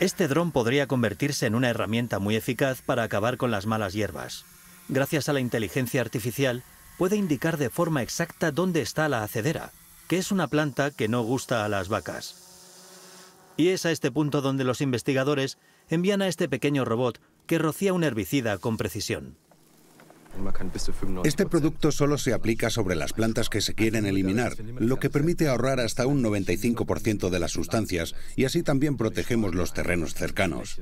Este dron podría convertirse en una herramienta muy eficaz para acabar con las malas hierbas. Gracias a la inteligencia artificial, puede indicar de forma exacta dónde está la acedera, que es una planta que no gusta a las vacas. Y es a este punto donde los investigadores envían a este pequeño robot que rocía un herbicida con precisión. Este producto solo se aplica sobre las plantas que se quieren eliminar, lo que permite ahorrar hasta un 95% de las sustancias y así también protegemos los terrenos cercanos.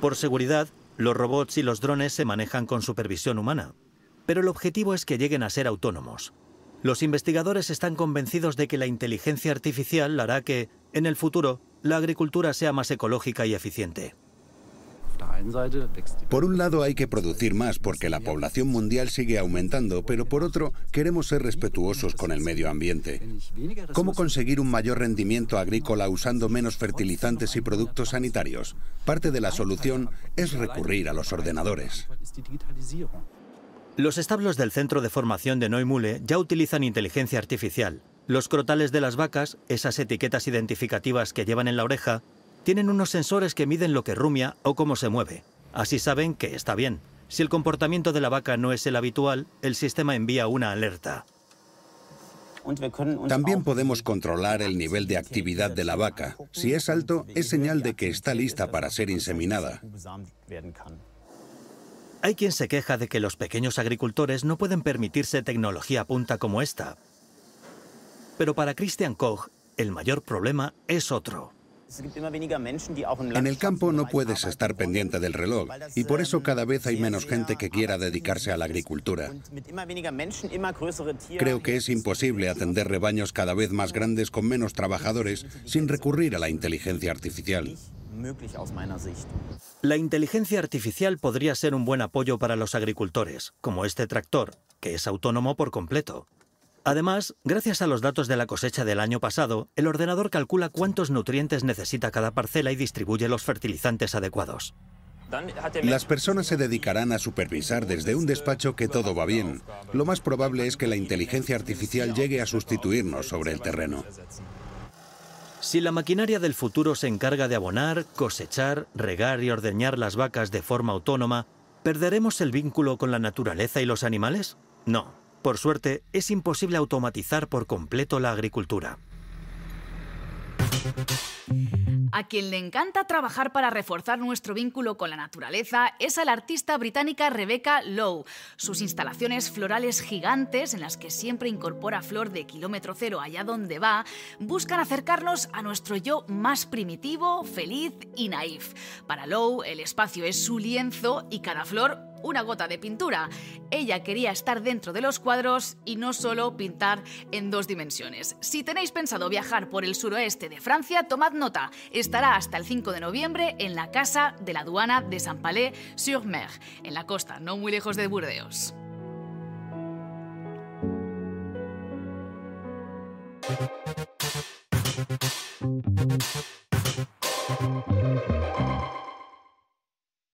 Por seguridad, los robots y los drones se manejan con supervisión humana, pero el objetivo es que lleguen a ser autónomos. Los investigadores están convencidos de que la inteligencia artificial hará que, en el futuro, la agricultura sea más ecológica y eficiente. Por un lado hay que producir más porque la población mundial sigue aumentando, pero por otro queremos ser respetuosos con el medio ambiente. ¿Cómo conseguir un mayor rendimiento agrícola usando menos fertilizantes y productos sanitarios? Parte de la solución es recurrir a los ordenadores. Los establos del Centro de Formación de Neumule ya utilizan inteligencia artificial. Los crotales de las vacas, esas etiquetas identificativas que llevan en la oreja, tienen unos sensores que miden lo que rumia o cómo se mueve. Así saben que está bien. Si el comportamiento de la vaca no es el habitual, el sistema envía una alerta. También podemos controlar el nivel de actividad de la vaca. Si es alto, es señal de que está lista para ser inseminada. Hay quien se queja de que los pequeños agricultores no pueden permitirse tecnología punta como esta. Pero para Christian Koch, el mayor problema es otro. En el campo no puedes estar pendiente del reloj y por eso cada vez hay menos gente que quiera dedicarse a la agricultura. Creo que es imposible atender rebaños cada vez más grandes con menos trabajadores sin recurrir a la inteligencia artificial. La inteligencia artificial podría ser un buen apoyo para los agricultores, como este tractor, que es autónomo por completo. Además, gracias a los datos de la cosecha del año pasado, el ordenador calcula cuántos nutrientes necesita cada parcela y distribuye los fertilizantes adecuados. Las personas se dedicarán a supervisar desde un despacho que todo va bien. Lo más probable es que la inteligencia artificial llegue a sustituirnos sobre el terreno. Si la maquinaria del futuro se encarga de abonar, cosechar, regar y ordeñar las vacas de forma autónoma, ¿perderemos el vínculo con la naturaleza y los animales? No. Por suerte, es imposible automatizar por completo la agricultura. A quien le encanta trabajar para reforzar nuestro vínculo con la naturaleza es a la artista británica Rebecca Lowe. Sus instalaciones florales gigantes, en las que siempre incorpora flor de kilómetro cero allá donde va, buscan acercarnos a nuestro yo más primitivo, feliz y naif. Para Lowe, el espacio es su lienzo y cada flor una gota de pintura. Ella quería estar dentro de los cuadros y no solo pintar en dos dimensiones. Si tenéis pensado viajar por el suroeste de Francia, tomad nota. Estará hasta el 5 de noviembre en la Casa de la Aduana de Saint-Palais-sur-Mer, en la costa, no muy lejos de Burdeos.